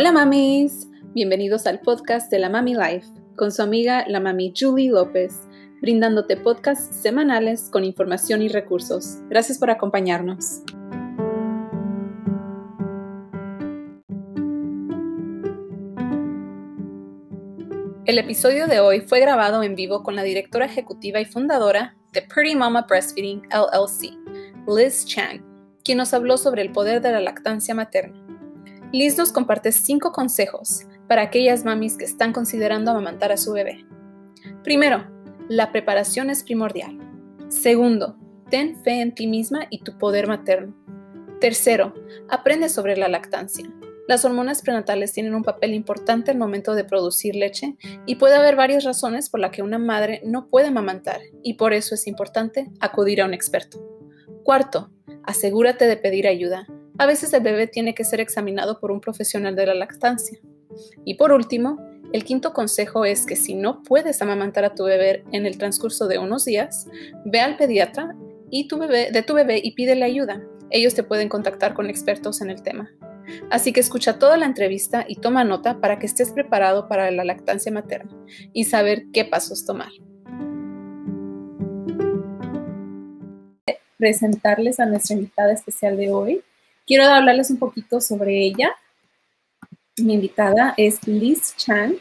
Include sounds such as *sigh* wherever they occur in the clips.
Hola mamis, bienvenidos al podcast de la Mami Life con su amiga la mami Julie López, brindándote podcasts semanales con información y recursos. Gracias por acompañarnos. El episodio de hoy fue grabado en vivo con la directora ejecutiva y fundadora de Pretty Mama Breastfeeding LLC, Liz Chang, quien nos habló sobre el poder de la lactancia materna. Liz nos comparte cinco consejos para aquellas mamis que están considerando amamantar a su bebé. Primero, la preparación es primordial. Segundo, ten fe en ti misma y tu poder materno. Tercero, aprende sobre la lactancia. Las hormonas prenatales tienen un papel importante al momento de producir leche y puede haber varias razones por las que una madre no puede amamantar y por eso es importante acudir a un experto. Cuarto, asegúrate de pedir ayuda. A veces el bebé tiene que ser examinado por un profesional de la lactancia. Y por último, el quinto consejo es que si no puedes amamantar a tu bebé en el transcurso de unos días, ve al pediatra y tu bebé, de tu bebé y pídele ayuda. Ellos te pueden contactar con expertos en el tema. Así que escucha toda la entrevista y toma nota para que estés preparado para la lactancia materna y saber qué pasos tomar. Presentarles a nuestra invitada especial de hoy. Quiero hablarles un poquito sobre ella. Mi invitada es Liz Chan.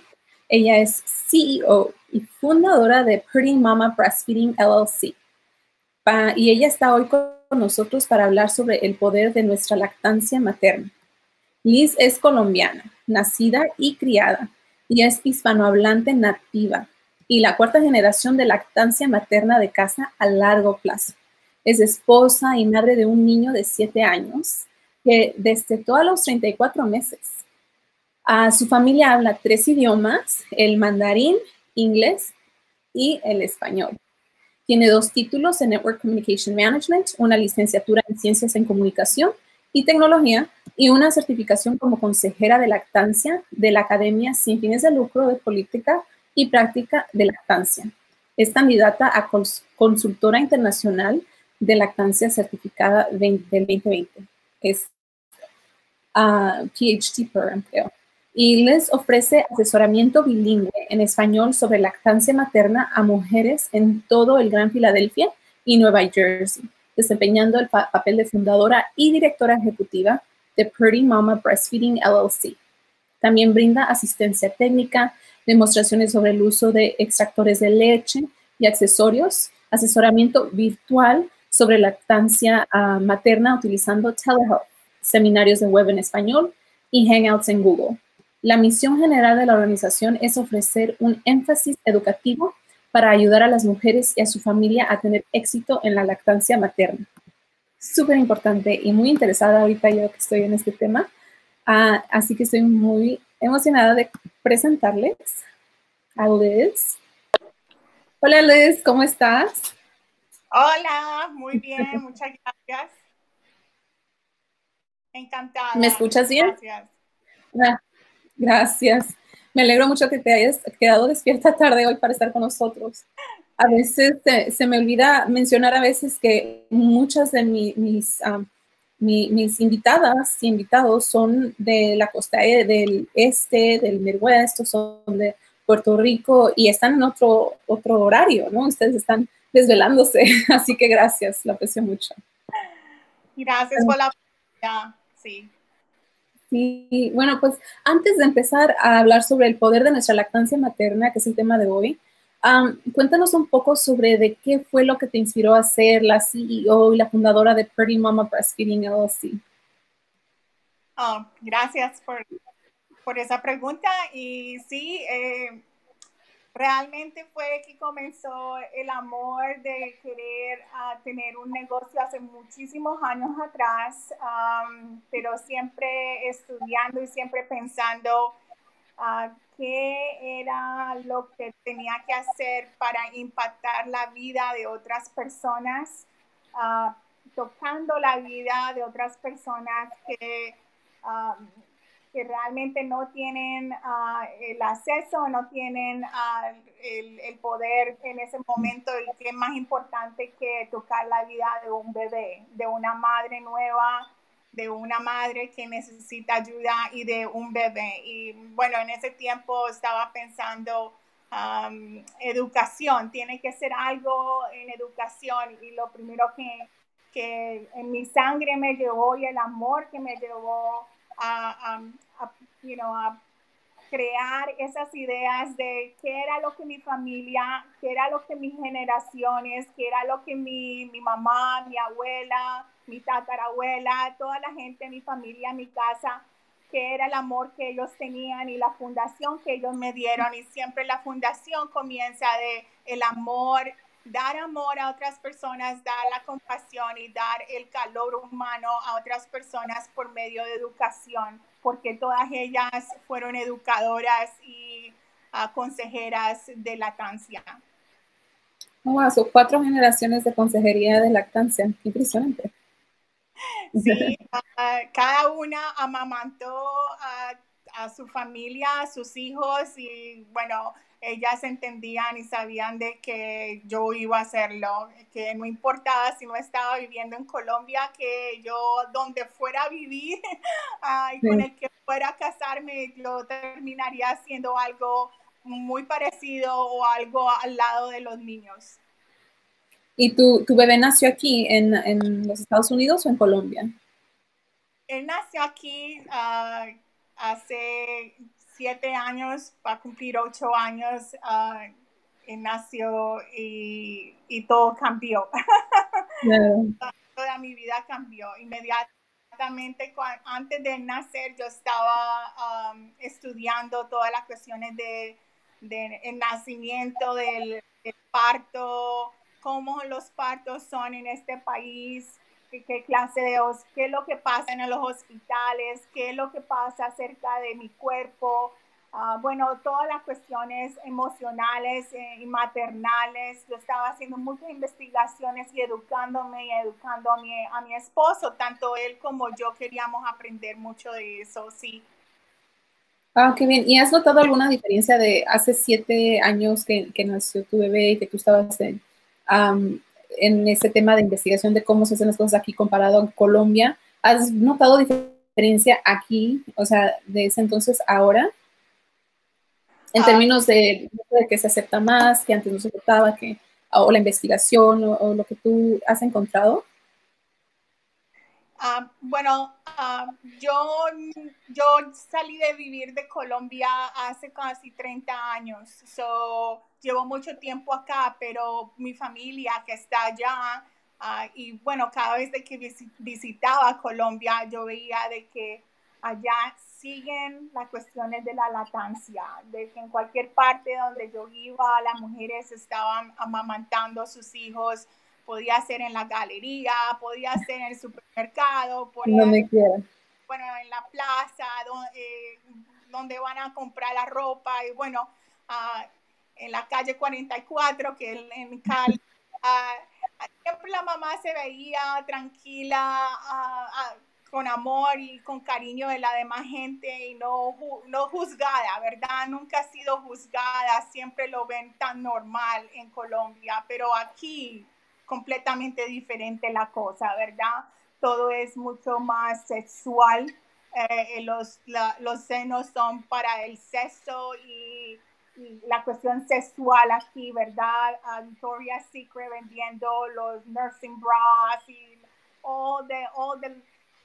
Ella es CEO y fundadora de Pretty Mama Breastfeeding LLC. y ella está hoy con nosotros para hablar sobre el poder de nuestra lactancia materna. Liz es colombiana, nacida y criada, y es hispanohablante nativa y la cuarta generación de lactancia materna de casa a largo plazo. Es esposa y madre de un niño de 7 años que destetó a los 34 meses. A su familia habla tres idiomas, el mandarín, inglés y el español. Tiene dos títulos en Network Communication Management, una licenciatura en Ciencias en Comunicación y Tecnología y una certificación como consejera de lactancia de la Academia Sin Fines de Lucro de Política y Práctica de Lactancia. Es candidata a consultora internacional de lactancia certificada del 2020. Es uh, PhD program, creo y les ofrece asesoramiento bilingüe en español sobre lactancia materna a mujeres en todo el Gran Filadelfia y Nueva Jersey, desempeñando el papel de fundadora y directora ejecutiva de Pretty Mama Breastfeeding LLC. También brinda asistencia técnica, demostraciones sobre el uso de extractores de leche y accesorios, asesoramiento virtual sobre lactancia ah, materna utilizando telehealth, seminarios de web en español y hangouts en Google. La misión general de la organización es ofrecer un énfasis educativo para ayudar a las mujeres y a su familia a tener éxito en la lactancia materna. Súper importante y muy interesada ahorita yo que estoy en este tema. Ah, así que estoy muy emocionada de presentarles a Liz. Hola Liz, ¿cómo estás? Hola, muy bien, *laughs* muchas gracias. Encantada. ¿Me escuchas bien? Gracias. Ah, Gracias. Me alegro mucho que te hayas quedado despierta tarde hoy para estar con nosotros. A veces se me olvida mencionar a veces que muchas de mis, mis invitadas y invitados son de la costa e, del este, del Midwest, son de Puerto Rico y están en otro, otro horario, ¿no? Ustedes están desvelándose, *laughs* así que gracias, lo aprecio mucho. Gracias por la sí. Sí, bueno, pues antes de empezar a hablar sobre el poder de nuestra lactancia materna, que es el tema de hoy, cuéntanos un poco sobre de qué fue lo que te inspiró a ser la CEO y la fundadora de Pretty Mama Breastfeeding LLC. Oh, gracias por, por, esa pregunta. Y sí, eh, realmente fue que comenzó el amor de querer ah, tener un negocio hace muchísimos años atrás, pero siempre estudiando y siempre pensando uh, qué era lo que tenía que hacer para impactar la vida de otras personas, ah, tocando la vida de otras personas que que realmente no tienen ah, el acceso, no tienen ah, el, el, poder en ese momento y que es más importante que tocar la vida de un bebé, de una madre nueva de una madre que necesita ayuda y de un bebé. Y bueno, en ese tiempo estaba pensando um, educación, tiene que ser algo en educación y lo primero que, que en mi sangre me llevó y el amor que me llevó a, a, a, you know, a crear esas ideas de qué era lo que mi familia, qué era lo que mis generaciones, qué era lo que mi, mi mamá, mi abuela, mi tatarabuela, toda la gente, mi familia, mi casa, qué era el amor que ellos tenían y la fundación que ellos me dieron. Y siempre la fundación comienza de el amor, dar amor a otras personas, dar la compasión y dar el calor humano a otras personas por medio de educación porque todas ellas fueron educadoras y uh, consejeras de lactancia. Wow, son cuatro generaciones de consejería de lactancia. Impresionante. Sí, uh, *laughs* cada una amamantó a, a su familia, a sus hijos y bueno, ellas entendían y sabían de que yo iba a hacerlo, que no importaba si no estaba viviendo en Colombia, que yo donde fuera a vivir *laughs* y con el que fuera a casarme, yo terminaría haciendo algo muy parecido o algo al lado de los niños. ¿Y tu, tu bebé nació aquí en, en, los Estados Unidos o en Colombia? Él nació aquí uh, hace siete años, va a cumplir ocho años, uh, nació y, y, todo cambió. *laughs* Toda mi vida cambió. Inmediatamente, antes de nacer, yo estaba um, estudiando todas las cuestiones de, de el nacimiento, del, del parto, cómo los partos son en este país, qué, clase de, qué es lo que pasa en los hospitales, qué es lo que pasa acerca de mi cuerpo, uh, bueno, todas las cuestiones emocionales eh, y maternales. Yo estaba haciendo muchas investigaciones y educándome y educando a mi, a mi esposo, tanto él como yo queríamos aprender mucho de eso, sí. Ah, qué bien. ¿Y has notado alguna diferencia de hace siete años que, que nació tu bebé y que tú estabas en, en ese tema de investigación de cómo se hacen las cosas aquí comparado a Colombia, ¿has notado diferencia aquí, o sea, de ese entonces ahora? En ah. términos de, de, que se acepta más, que antes no se aceptaba, que, o la investigación o, lo que tú has encontrado. Uh, bueno, uh, yo, yo salí de vivir de Colombia hace casi 30 años. So, llevo mucho tiempo acá, pero mi familia que está allá, uh, y bueno, cada vez de que visitaba Colombia, yo veía de que allá siguen las cuestiones de la lactancia, de que en cualquier parte donde yo iba, las mujeres estaban amamantando a sus hijos, podía ser en la galería, podía ser en el supermercado, podía, bueno, en la plaza, donde, eh, donde, van a comprar la ropa, y bueno, uh, en la calle 44, que en Cali, uh, siempre la mamá se veía tranquila, con amor y con cariño de la demás gente y no, no juzgada, ¿verdad? Nunca ha sido juzgada, siempre lo ven tan normal en Colombia, pero aquí completamente diferente la cosa, ¿verdad? Todo es mucho más sexual, eh, los, los senos son para el sexo y la cuestión sexual aquí, ¿verdad? Uh, Victoria's Secret vendiendo los nursing bras y all the, all the,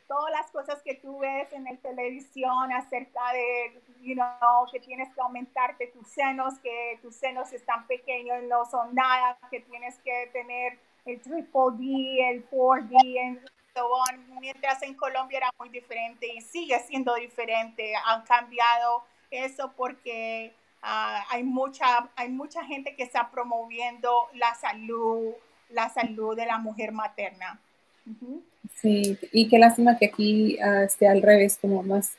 todas las cosas que tú ves en la televisión acerca de, you know, que tienes que aumentarte tus senos, que tus senos están pequeños, no son nada, que tienes que tener el triple D, el 4D, y so on. mientras en Colombia era muy diferente y sigue siendo diferente. Han cambiado eso porque Uh, hay, mucha, hay mucha gente que está promoviendo la salud, la salud de la mujer materna. Sí, y qué lástima que aquí uh, esté al revés, como más,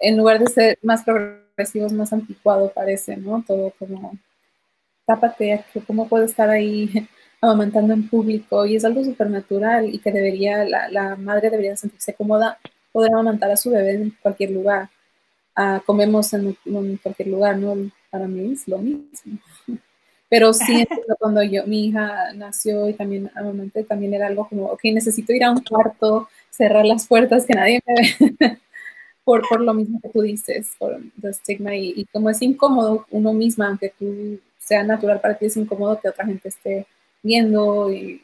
en lugar de ser más progresivos, más anticuado parece, ¿no? Todo como, tápate, ¿cómo puedo estar ahí *laughs* amamantando en público? Y es algo súper natural y que debería, la, la madre debería sentirse cómoda poder amamantar a su bebé en cualquier lugar. Uh, comemos en, en, cualquier lugar, ¿no? Para mí es lo mismo. *laughs* Pero sí, *laughs* cuando yo, mi hija nació y también amamanté, también era algo como, ok, necesito ir a un cuarto, cerrar las puertas, que nadie me ve, *laughs* por, por lo mismo que tú dices, por el estigma y, como es incómodo uno misma, aunque tú sea natural para ti, es incómodo que otra gente esté viendo y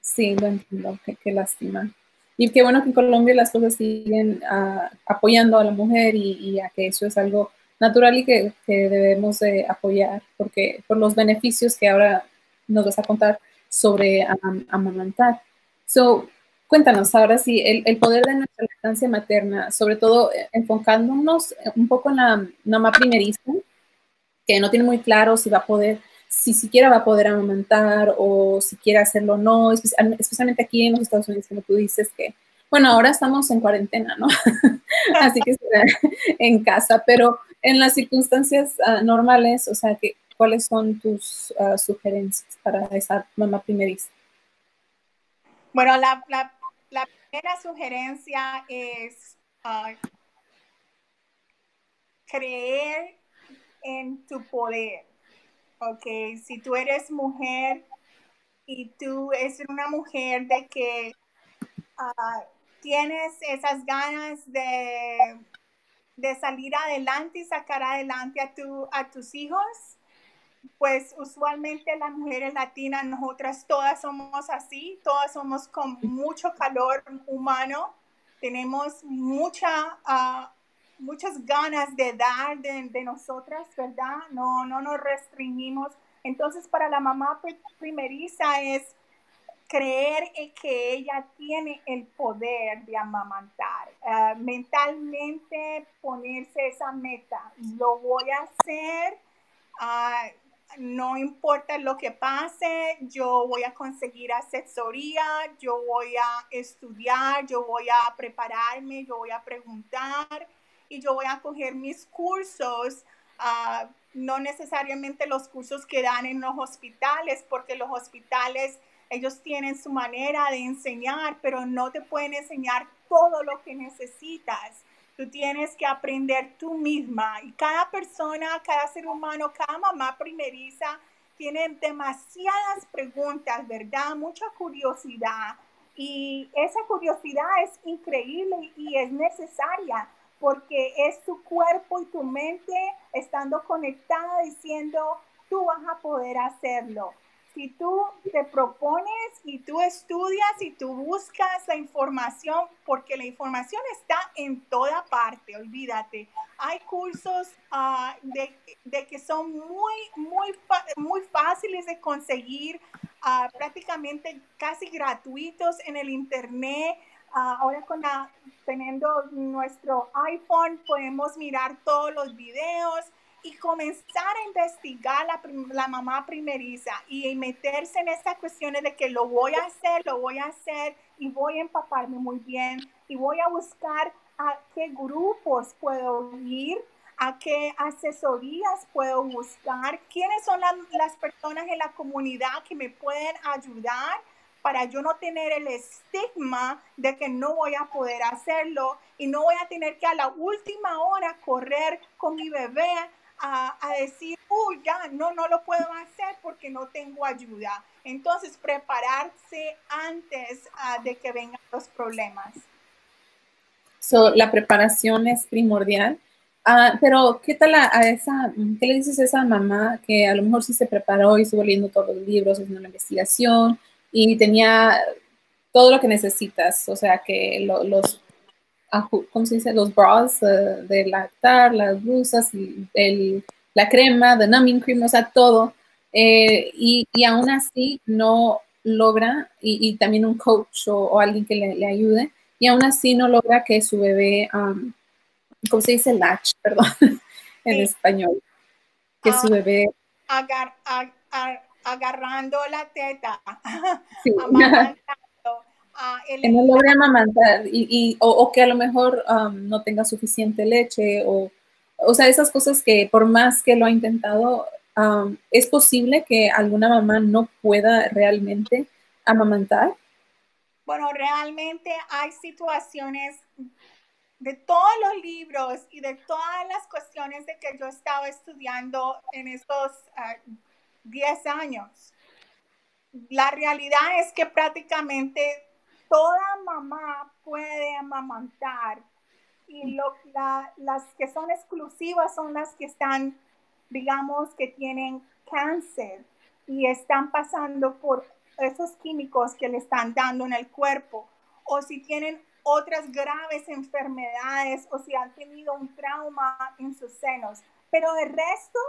sí, lo entiendo, qué, lástima. Y qué bueno que en Colombia las cosas siguen ah, apoyando a la mujer y, a que eso es algo natural y que, que, debemos de apoyar porque por los beneficios que ahora nos vas a contar sobre amamantar. So, cuéntanos ahora sí, el, el, poder de nuestra lactancia materna, sobre todo eh, enfocándonos un poco en la mamá primeriza, que no tiene muy claro si va a poder, si siquiera va a poder amamantar o si quiere hacerlo o no, especialmente aquí en los Estados Unidos, como tú dices, que, bueno, ahora estamos en cuarentena, ¿no? *laughs* Así que en casa, pero en las circunstancias ah, normales, o sea, que, ¿cuáles son tus ah, sugerencias para esa mamá primeriza? Bueno, la, primera sugerencia es ah, creer en tu poder. Ok, si tú eres mujer y tú eres una mujer de que ah, tienes esas ganas de, de, salir adelante y sacar adelante a, tu, a tus hijos, pues usualmente las mujeres latinas, nosotras todas somos así, todas somos con mucho calor humano, tenemos mucha, uh, muchas ganas de dar de, de, nosotras, ¿verdad? No, no nos restringimos. Entonces, para la mamá primeriza es creer en que ella tiene el poder de amamantar, uh, mentalmente ponerse esa meta, lo voy a hacer, uh, no importa lo que pase, yo voy a conseguir asesoría, yo voy a estudiar, yo voy a prepararme, yo voy a preguntar y yo voy a coger mis cursos, uh, no necesariamente los cursos que dan en los hospitales, porque los hospitales, ellos tienen su manera de enseñar, pero no te pueden enseñar todo lo que necesitas. Tú tienes que aprender tú misma y cada persona, cada ser humano, cada mamá primeriza tiene demasiadas preguntas, ¿verdad? Mucha curiosidad y esa curiosidad es increíble y es necesaria porque es tu cuerpo y tu mente estando conectada diciendo, tú vas a poder hacerlo si tú te propones y tú estudias y tú buscas la información, porque la información está en toda parte, olvídate. Hay cursos ah, de, que son muy, muy, muy fáciles de conseguir, ah, prácticamente casi gratuitos en el Internet. Ah, ahora con teniendo nuestro iPhone podemos mirar todos los videos y comenzar a investigar la, la, mamá primeriza y meterse en estas cuestiones de que lo voy a hacer, lo voy a hacer y voy a empaparme muy bien y voy a buscar a qué grupos puedo ir, a qué asesorías puedo buscar, quiénes son las personas en la comunidad que me pueden ayudar para yo no tener el estigma de que no voy a poder hacerlo y no voy a tener que a la última hora correr con mi bebé a, decir, uy, ya, no, no lo puedo hacer porque no tengo ayuda. Entonces, prepararse antes ah, de que vengan los problemas. So, la preparación es primordial. Ah, pero, ¿qué tal a, esa, qué le dices a esa mamá que a lo mejor sí se preparó y estuvo leyendo todos los libros, haciendo la investigación y tenía todo lo que necesitas? O sea, que los ¿cómo se dice? Los bras uh, de lactar, las blusas, el, la crema, the numbing cream, o sea, todo. Eh, y, y, aún así no logra, y, también un coach o, alguien que le, ayude, y aún así no logra que su bebé, um, ¿cómo se dice? Latch, *laughs* perdón, en español. Que su ah, bebé... agarrando la teta. *laughs* Sí. Que no logre amamantar y, y o, que a lo mejor um, no tenga suficiente leche o, o sea, esas cosas que por más que lo ha intentado, um, es posible que alguna mamá no pueda realmente amamantar. Bueno, realmente hay situaciones de todos los libros y de todas las cuestiones de que yo estaba estudiando en estos 10 uh, años. La realidad es que prácticamente toda mamá puede amamantar y las que son exclusivas son las que están, digamos, que tienen cáncer y están pasando por esos químicos que le están dando en el cuerpo o si tienen otras graves enfermedades o si han tenido un trauma en sus senos. Pero el resto,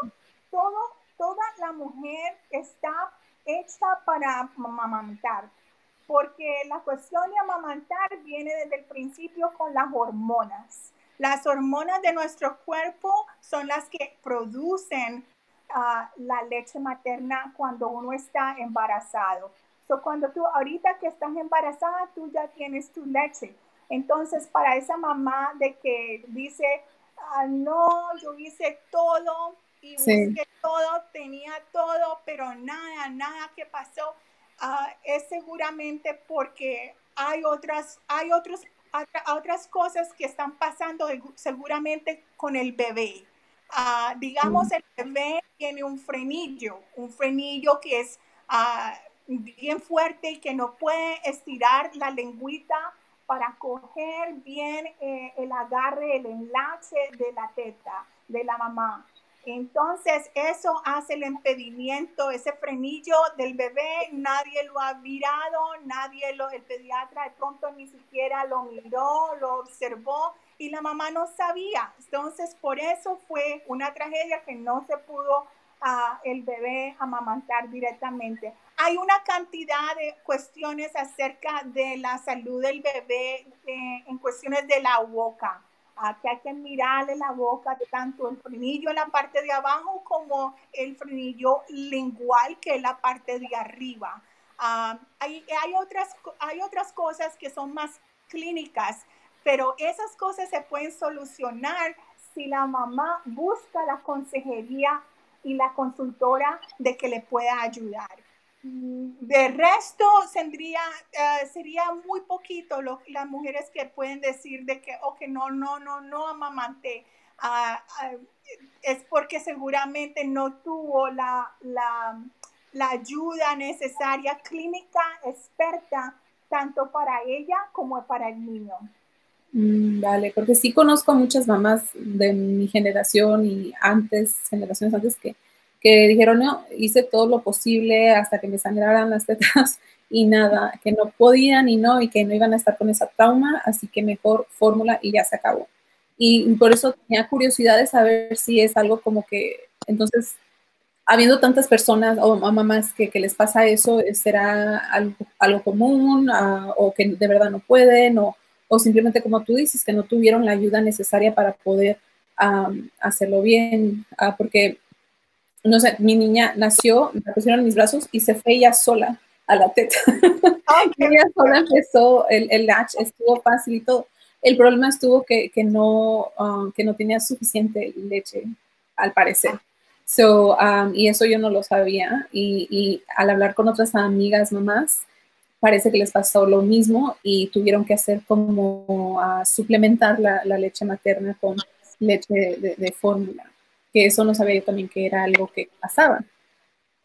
toda la mujer está hecha para amamantar, porque la cuestión de amamantar viene desde el principio con las hormonas. Las hormonas de nuestro cuerpo son las que producen ah, la leche materna cuando uno está embarazado. So, cuando tú, ahorita que estás embarazada, tú ya tienes tu leche. Entonces, para esa mamá de que dice, ah, no, yo hice todo y busqué todo, tenía todo, pero nada, nada que pasó, ah, es seguramente porque hay otras, hay otros, otras cosas que están pasando seguramente con el bebé. Ah, digamos, mm. el bebé tiene un frenillo, un frenillo que es bien fuerte y que no puede estirar la lengüita para coger bien eh, el agarre, el enlace de la teta de la mamá. Entonces, eso hace el impedimento, ese frenillo del bebé, nadie lo ha mirado, nadie lo, el pediatra de pronto ni siquiera lo miró, lo observó y la mamá no sabía. Entonces, por eso fue una tragedia que no se pudo a el bebé amamantar directamente. Hay una cantidad de cuestiones acerca de la salud del bebé eh, en cuestiones de la boca. Que hay que mirarle la boca, tanto el frenillo en la parte de abajo como el frenillo lingual, que es la parte de arriba. Ah, hay, hay, otras, hay otras cosas que son más clínicas, pero esas cosas se pueden solucionar si la mamá busca la consejería y la consultora de que le pueda ayudar. De resto, eh, sería muy poquito lo, las mujeres que pueden decir de que, o que no, no, no, no amamante. Ah, ah, es porque seguramente no tuvo la, la, la ayuda necesaria clínica experta tanto para ella como para el niño. Mm, vale, porque sí conozco a muchas mamás de mi generación y antes, generaciones antes, que, que dijeron, no, hice todo lo posible hasta que me sangraran las tetas *laughs* y nada, que no podían y no, y que no iban a estar con esa trauma, así que mejor fórmula y ya se acabó. Y por eso tenía curiosidad de saber si es algo como que, entonces, habiendo tantas personas o mamás que, que les pasa eso, ¿será algo, algo común ah, o que de verdad no pueden o o simplemente como tú dices, que no tuvieron la ayuda necesaria para poder hacerlo bien, ah, porque, no sé, mi niña nació, me pusieron en mis brazos y se fue ella sola a la teta. *laughs* ella sola empezó, el, el, latch estuvo fácil y todo. El problema estuvo que, que no, ah, que no tenía suficiente leche, al parecer. So, y eso yo no lo sabía. Y, y, al hablar con otras amigas mamás, parece que les pasó lo mismo y tuvieron que hacer como a suplementar la, leche materna con leche de, fórmula, que eso no sabía yo también que era algo que pasaba.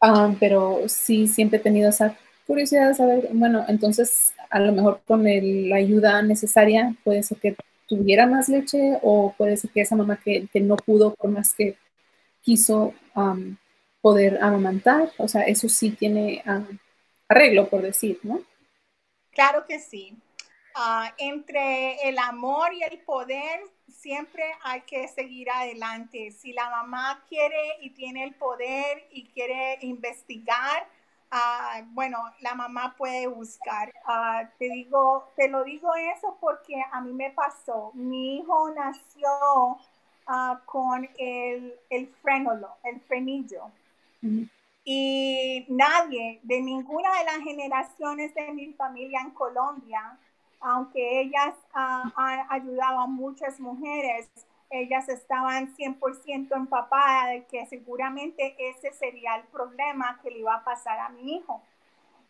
Ah, pero sí, siempre he tenido esa curiosidad de saber, bueno, entonces a lo mejor con la ayuda necesaria puede ser que tuviera más leche o puede ser que esa mamá que, no pudo por más que quiso poder amamantar, o sea, eso sí tiene arreglo, por decir, ¿no? Claro que sí. Ah, entre el amor y el poder siempre hay que seguir adelante. Si la mamá quiere y tiene el poder y quiere investigar, ah, bueno, la mamá puede buscar. Ah, te digo, te lo digo eso porque a mí me pasó. Mi hijo nació con el, el frenolo, el frenillo y nadie de ninguna de las generaciones de mi familia en Colombia, aunque ellas ah, han ayudado a muchas mujeres, ellas estaban 100% empapadas de que seguramente ese sería el problema que le iba a pasar a mi hijo.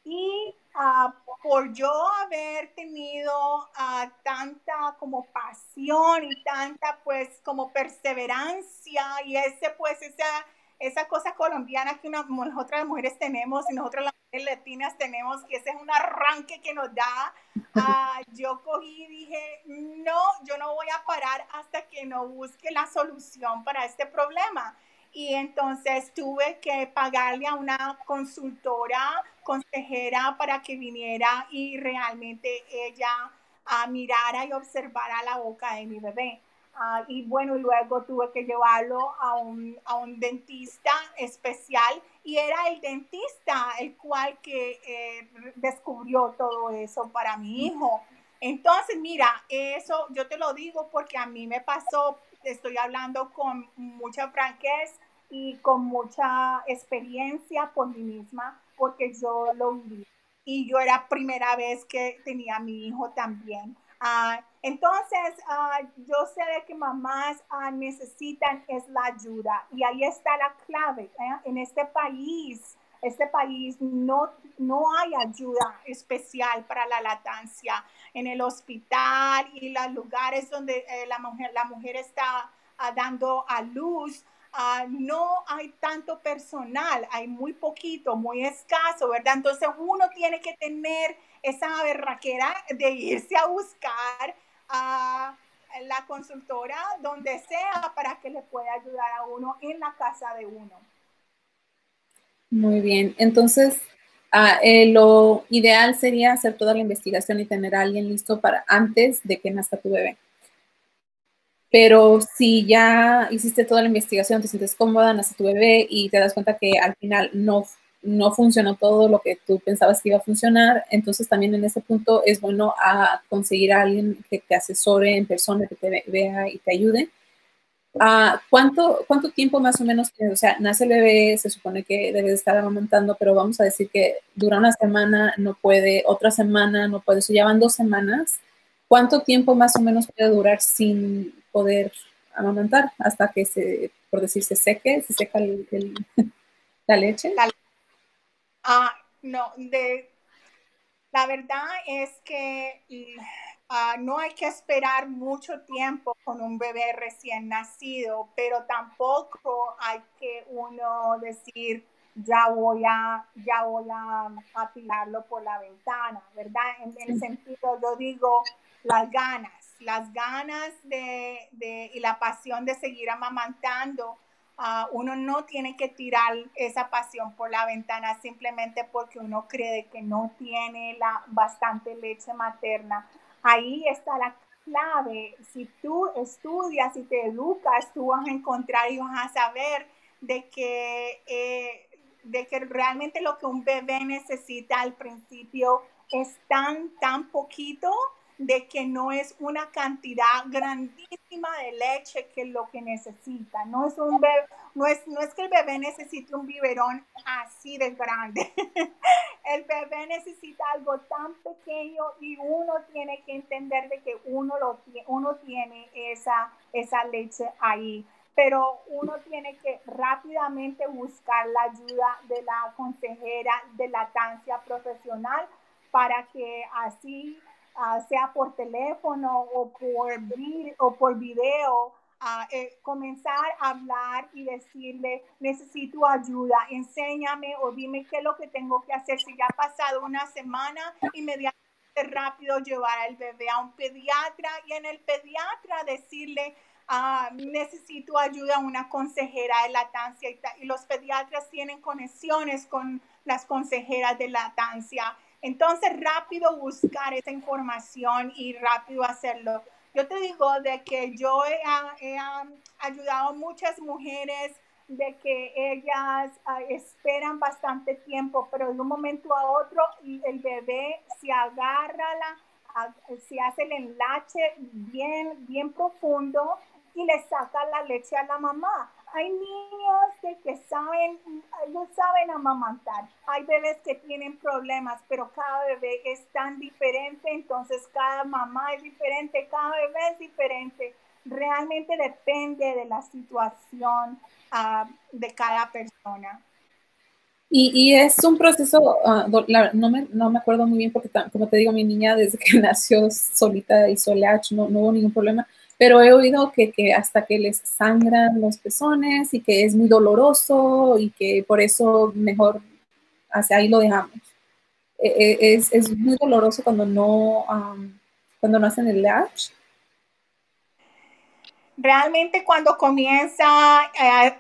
Y ah, por yo haber tenido ah, tanta como pasión y tanta pues como perseverancia y ese pues esa esa cosa colombiana que nosotras mujeres tenemos y nosotros las latinas tenemos, que ese es un arranque que nos da. Ah, yo cogí y dije, no, yo no voy a parar hasta que no busque la solución para este problema. Y entonces tuve que pagarle a una consultora, consejera, para que viniera y realmente ella a mirara y observara la boca de mi bebé. Ah, y bueno, luego tuve que llevarlo a un, a un, dentista especial y era el dentista el cual que eh, descubrió todo eso para mi hijo. Entonces, mira, eso yo te lo digo porque a mí me pasó, estoy hablando con mucha franqueza y con mucha experiencia por mí misma porque yo lo viví. Y yo era primera vez que tenía a mi hijo también. Ah, entonces, ah, yo sé de que mamás uh, necesitan es la ayuda y ahí está la clave. ¿eh? En este país, este país no, no hay ayuda especial para la lactancia. En el hospital y los lugares donde eh, la, mujer, la mujer está dando a luz, no hay tanto personal, hay muy poquito, muy escaso, ¿verdad? Entonces uno tiene que tener esa berraquera de irse a buscar a la consultora donde sea para que le pueda ayudar a uno en la casa de uno. Muy bien, entonces ah, eh, lo ideal sería hacer toda la investigación y tener a alguien listo para antes de que nazca tu bebé. Pero si ya hiciste toda la investigación, te sientes cómoda, nace tu bebé y te das cuenta que al final no no funcionó todo lo que tú pensabas que iba a funcionar, entonces también en ese punto es bueno a conseguir a alguien que te asesore en persona, que te vea y te ayude. Uh, ¿cuánto, ¿Cuánto tiempo más o menos O sea, nace el bebé, se supone que debe estar amamantando, pero vamos a decir que dura una semana, no puede, otra semana, no puede, eso ya van dos semanas. ¿Cuánto tiempo más o menos puede durar sin poder amamantar hasta que se, por decir, se seque, se seca *laughs* la leche? La Ah, no, de, la verdad es que ah, no hay que esperar mucho tiempo con un bebé recién nacido, pero tampoco hay que uno decir, ya voy a, ya voy a, tirarlo por la ventana, ¿verdad? En, el sentido, yo digo, las ganas, las ganas de, de, y la pasión de seguir amamantando Ah, uno no tiene que tirar esa pasión por la ventana simplemente porque uno cree que no tiene la bastante leche materna. Ahí está la clave. Si tú estudias y te educas, tú vas a encontrar y vas a saber de que, eh, de que realmente lo que un bebé necesita al principio es tan, tan poquito de que no es una cantidad grandísima de leche que lo que necesita. No es, un no es, no es que el bebé necesite un biberón así de grande. *laughs* el bebé necesita algo tan pequeño y uno tiene que entender de que uno, lo, uno tiene esa, esa leche ahí. Pero uno tiene que rápidamente buscar la ayuda de la consejera de lactancia profesional para que así Ah, sea por teléfono o por, o por video, uh, comenzar a hablar y decirle, necesito ayuda, enséñame o dime qué es lo que tengo que hacer. Si ya ha pasado una semana, inmediatamente rápido llevar al bebé a un pediatra y en el pediatra decirle, uh, necesito ayuda a una consejera de lactancia y, y los pediatras tienen conexiones con las consejeras de lactancia entonces, rápido buscar esa información y rápido hacerlo. Yo te digo de que yo he, ayudado a muchas mujeres de que ellas esperan bastante tiempo, pero de un momento a otro el bebé se agarra, la, se hace el enlace bien, bien profundo y le saca la leche a la mamá. Hay niños que, saben, ellos saben amamantar. Hay bebés que tienen problemas, pero cada bebé es tan diferente, entonces cada mamá es diferente, cada bebé es diferente. Realmente depende de la situación ah, de cada persona. Y, es un proceso, ah, no, me, no, me, acuerdo muy bien porque, como te digo, mi niña desde que *laughs* nació solita y sola, no, no hubo ningún problema, pero he oído que, que, hasta que les sangran los pezones y que es muy doloroso y que por eso mejor hacia ahí lo dejamos. E, e, es, es, muy doloroso cuando no, cuando no hacen el latch. Realmente cuando comienza eh,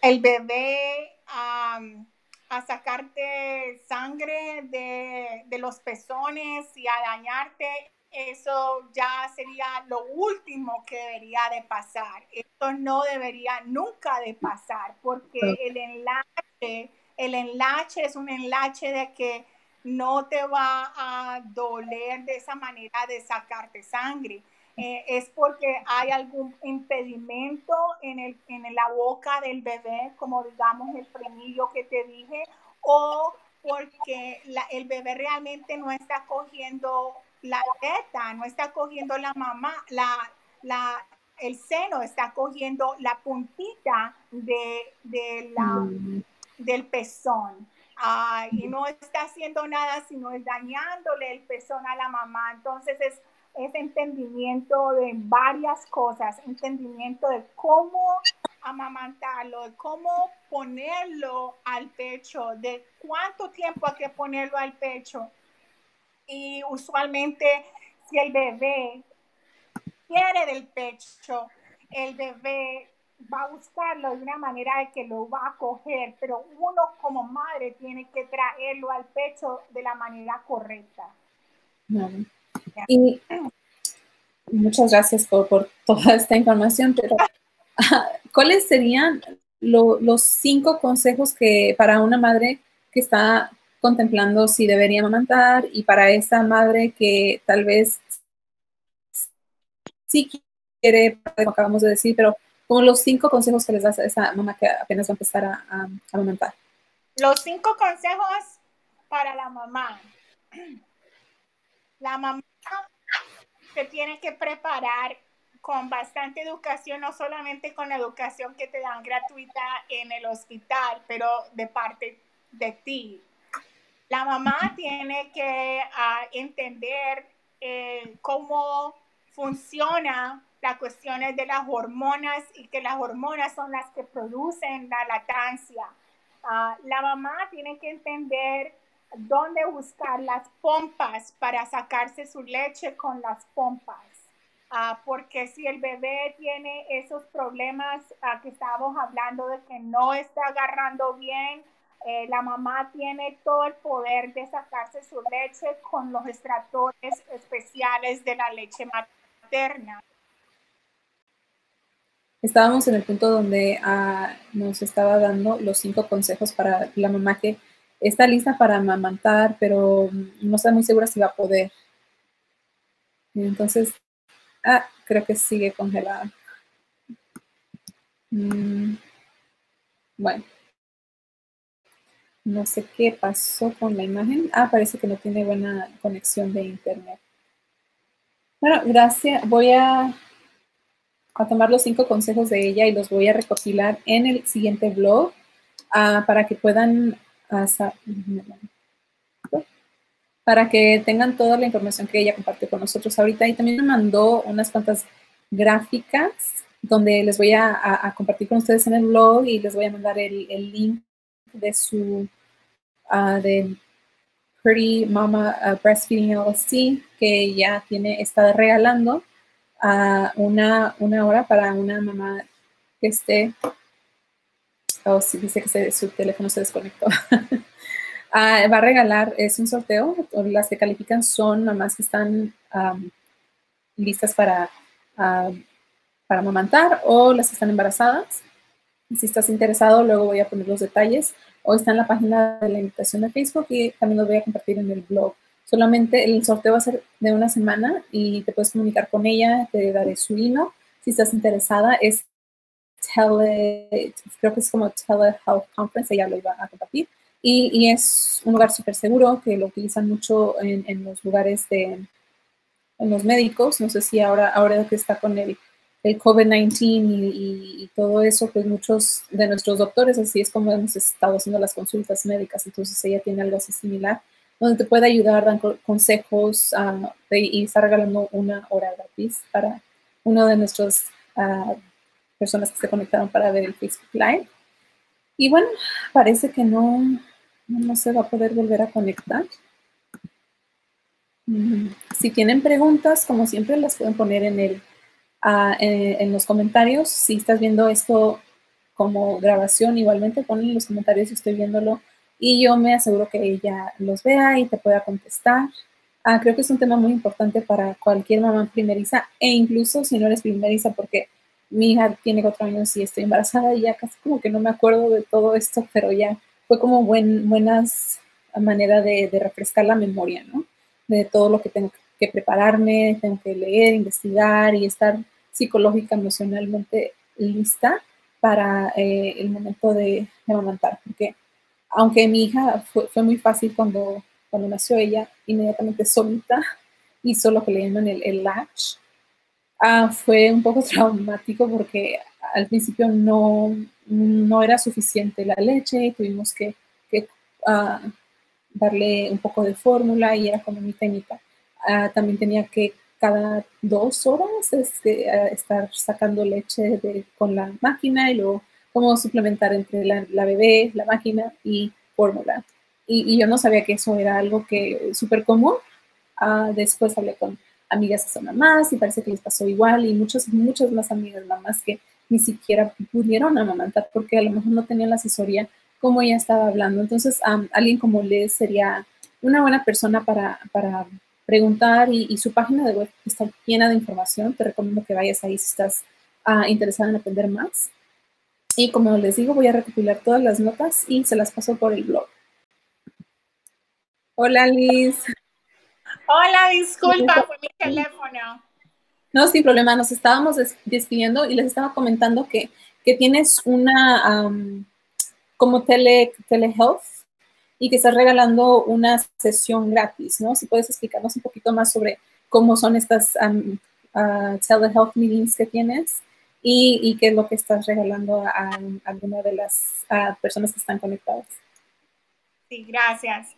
el bebé a sacarte sangre de, de, los pezones y a dañarte, eso ya sería lo último que debería de pasar. Esto no debería nunca de pasar porque el enlace, el enlace es un enlace de que no te va a doler de esa manera de sacarte sangre. Eh, es porque hay algún impedimento en, el, en la boca del bebé, como digamos el frenillo que te dije, o porque el bebé realmente no está cogiendo la teta, no está cogiendo la mamá, la, la, el seno está cogiendo la puntita de, la, mm. del pezón. y no está haciendo nada, sino es dañándole el pezón a la mamá. Entonces es, es entendimiento de varias cosas, entendimiento de cómo amamantarlo, de cómo ponerlo al pecho, de cuánto tiempo hay que ponerlo al pecho y usualmente si el bebé quiere del pecho, el bebé va a buscarlo de una manera de que lo va a coger, pero uno como madre tiene que traerlo al pecho de la manera correcta. Y muchas gracias por, toda esta información, pero ¿cuáles serían los cinco consejos que para una madre que está contemplando si debería amamantar y para esa madre que tal vez sí quiere, como acabamos de decir, pero con los cinco consejos que les das a esa mamá que apenas va a empezar a, amamantar. Los cinco consejos para la mamá. La mamá se tiene que preparar con bastante educación, no solamente con la educación que te dan gratuita en el hospital, pero de parte de ti, la mamá tiene que ah, entender eh, cómo funciona las cuestiones de las hormonas y que las hormonas son las que producen la lactancia. Ah, la mamá tiene que entender dónde buscar las pompas para sacarse su leche con las pompas. Ah, porque si el bebé tiene esos problemas que estábamos hablando de que no está agarrando bien, eh, la mamá tiene todo el poder de sacarse su leche con los extractores especiales de la leche materna. Estábamos en el punto donde ah, nos estaba dando los cinco consejos para la mamá que está lista para amamantar, pero no está muy segura si va a poder. Entonces, ah, creo que sigue congelada. Mm, bueno. No sé qué pasó con la imagen. Ah, parece que no tiene buena conexión de internet. Bueno, gracias. Voy a, tomar los cinco consejos de ella y los voy a recopilar en el siguiente blog ah, para que puedan para que tengan toda la información que ella compartió con nosotros ahorita. Y también me mandó unas cuantas gráficas donde les voy a, compartir con ustedes en el blog y les voy a mandar el link de su uh, de Pretty Mama uh, Breastfeeding LLC, que ya tiene, está regalando uh, una, una hora para una mamá que esté, oh, sí, dice que su teléfono se desconectó. *laughs* va a regalar, es un sorteo, las que califican son mamás que están um, listas para, para amamantar o las que están embarazadas. Si estás interesado, luego voy a poner los detalles o está en la página de la invitación de Facebook y también los voy a compartir en el blog. Solamente el sorteo va a ser de una semana y te puedes comunicar con ella, te daré su email. Si estás interesada, es tele, creo que es como telehealth conference, ella lo iba a compartir. Y, es un lugar súper seguro que lo utilizan mucho en, los lugares de, los médicos. No sé si ahora, ahora que está con el el COVID-19 y, todo eso, pues muchos de nuestros doctores, así es como hemos estado haciendo las consultas médicas, entonces ella tiene algo así similar, donde te puede ayudar, dan consejos uh, y está regalando una hora gratis para una de nuestras ah, personas que se conectaron para ver el Facebook Live. Y bueno, parece que no, no se va a poder volver a conectar. Mm, si tienen preguntas, como siempre, las pueden poner en, el, ah, en, los comentarios. Si estás viendo esto como grabación, igualmente ponen en los comentarios si estoy viéndolo y yo me aseguro que ella los vea y te pueda contestar. Ah, creo que es un tema muy importante para cualquier mamá primeriza e incluso si no eres primeriza porque mi hija tiene cuatro años y estoy embarazada y ya casi como que no me acuerdo de todo esto, pero ya fue como buen, buenas manera de, de refrescar la memoria, ¿no? De todo lo que tengo que prepararme, tengo que leer, investigar y estar psicológica, emocionalmente lista para eh, el momento de, de amamantar, porque aunque mi hija fue, fue, muy fácil cuando, cuando nació ella, inmediatamente solita *laughs* hizo lo que le llaman el, el latch, Ah, fue un poco *laughs* traumático porque al principio no, no era suficiente la leche, tuvimos que, que uh, darle un poco de fórmula y era como mi técnica. Uh, también tenía que cada dos horas este, estar sacando leche de, con la máquina y luego cómo suplementar entre la, la bebé, la máquina y fórmula. Y, y, yo no sabía que eso era algo que súper común. Uh, después hablé con amigas que son mamás y parece que les pasó igual y muchas, muchas más amigas mamás que ni siquiera pudieron amamantar porque a lo mejor no tenían la asesoría como ella estaba hablando. Entonces, alguien como Liz sería una buena persona para, para preguntar y, su página de web está llena de información. Te recomiendo que vayas ahí si estás uh, interesada en aprender más. Y como les digo, voy a recopilar todas las notas y se las paso por el blog. Hola Liz. Hola, disculpa, fue mi teléfono. No, sin problema, nos estábamos despidiendo y les estaba comentando que, que tienes una como tele, telehealth y que estás regalando una sesión gratis, ¿no? Si puedes explicarnos un poquito más sobre cómo son estas um, uh, telehealth meetings que tienes y, y, qué es lo que estás regalando a, a alguna de las personas que están conectadas. Sí, gracias.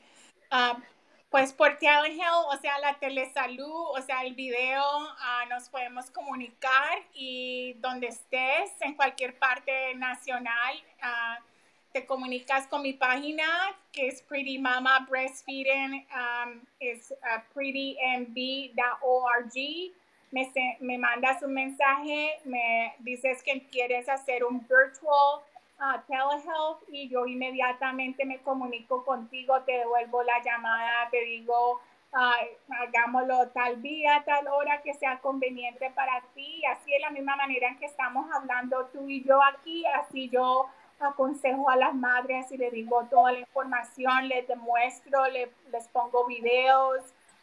Uh, pues por telehealth, o sea, la telesalud, o sea, el video, uh, nos podemos comunicar y donde estés, en cualquier parte nacional, uh, comunicas con mi página que es Pretty Mama Breastfeeding, um, es uh, prettymb.org. Me, me mandas un mensaje, me dices que quieres hacer un virtual a telehealth y yo inmediatamente me comunico contigo, te devuelvo la llamada, te digo, hagámoslo tal día, tal hora que sea conveniente para ti. Así es la misma manera en que estamos hablando tú y yo aquí, así yo aconsejo a las madres y les digo toda la información, les demuestro, les, les pongo videos,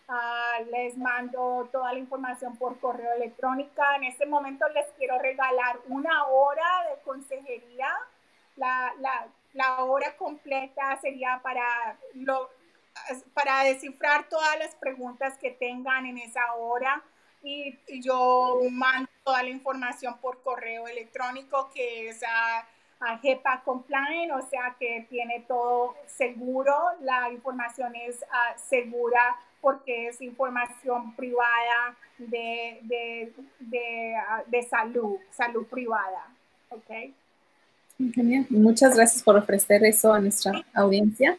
uh, les mando toda la información por correo electrónico. En este momento les quiero regalar una hora de consejería la, la, la hora completa sería para, lo, para descifrar todas las preguntas que tengan en esa hora y, yo mando toda la información por correo electrónico que es a, a HEPA compliant, o sea que tiene todo seguro, la información es uh, segura porque es información privada de, de, uh, de salud, salud privada. Okay. Genial. Muchas gracias por ofrecer eso a nuestra audiencia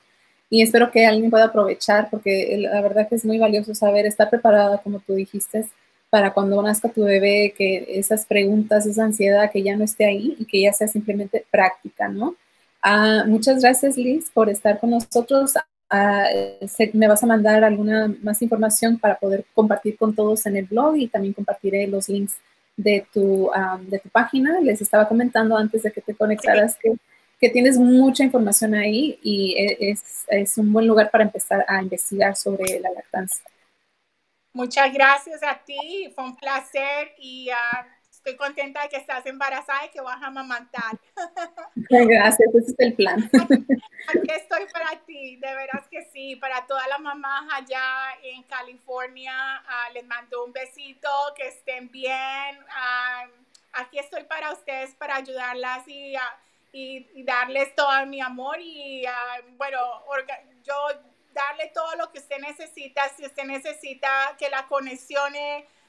y espero que alguien pueda aprovechar porque la verdad que es muy valioso saber, estar preparada, como tú dijiste, para cuando nazca tu bebé, que esas preguntas, esa ansiedad, que ya no esté ahí y que ya sea simplemente práctica, ¿no? Ah, muchas gracias, Liz, por estar con nosotros. Ah, me vas a mandar alguna más información para poder compartir con todos en el blog y también compartiré los links de tu, de tu página. Les estaba comentando antes de que te conectaras que, que, tienes mucha información ahí y e, es, es, un buen lugar para empezar a investigar sobre la lactancia. Muchas gracias a ti, fue un placer y uh, estoy contenta de que estás embarazada y que vas a amamantar. *laughs* Gracias, ese es el plan. *laughs* Aquí estoy para ti, de veras que sí, para todas las mamás allá en California, uh, les mando un besito, que estén bien. Uh, aquí estoy para ustedes, para ayudarlas y, y, y darles todo mi amor y bueno, yo darle todo lo que usted necesita, si usted necesita que la conexión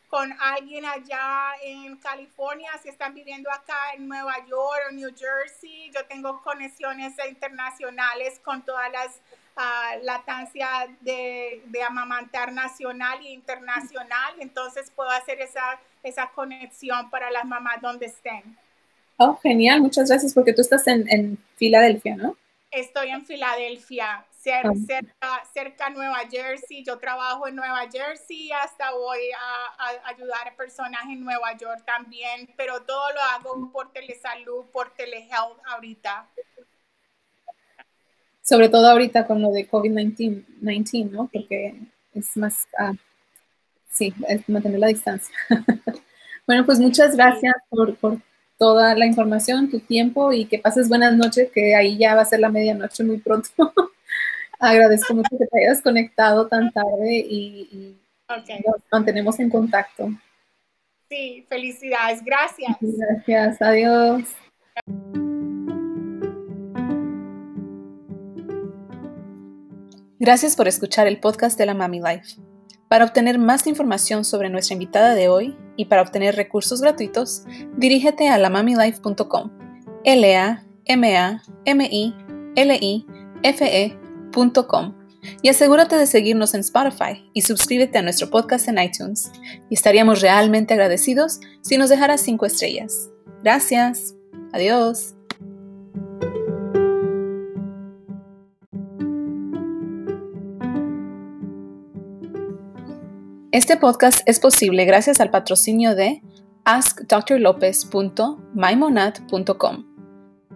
con alguien allá en California, si están viviendo acá en Nueva York o New Jersey. Yo tengo conexiones internacionales con todas las uh, latancias de, de, amamantar nacional e internacional. Entonces puedo hacer esa, esa conexión para las mamás donde estén. Oh, genial. Muchas gracias porque tú estás en, en Filadelfia, ¿no? Estoy en Filadelfia, cerca, cerca, cerca, Nueva Jersey. Yo trabajo en Nueva Jersey, hasta voy a, ayudar a personas en Nueva York también, pero todo lo hago por telesalud, por telehealth ahorita. Sobre todo ahorita con lo de COVID-19, ¿no? Porque es más, ah, sí, es mantener la distancia. *laughs* bueno, pues muchas gracias por, por toda la información, tu tiempo y que pases buenas noches, que ahí ya va a ser la medianoche muy pronto. *laughs* Agradezco mucho que te hayas conectado tan tarde y, nos mantenemos en contacto. Sí, felicidades, gracias. Gracias, adiós. Gracias por escuchar el podcast de la Mami Life. Para obtener más información sobre nuestra invitada de hoy y para obtener recursos gratuitos, dirígete a lamamilife.com. L A M A M I L I F Y asegúrate de seguirnos en Spotify y suscríbete a nuestro podcast en iTunes. Y estaríamos realmente agradecidos si nos dejaras 5 estrellas. Gracias. Adiós. Este podcast es posible gracias al patrocinio de askdrlopez.mymonad.com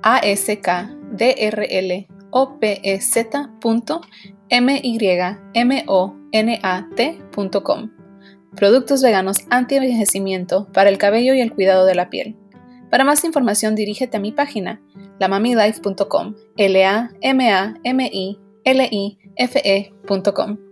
a s k d r l o p e z m y m o n a t.com Productos veganos anti-envejecimiento para el cabello y el cuidado de la piel. Para más información dirígete a mi página lamamilife.com, l a m a m i l i f e.com.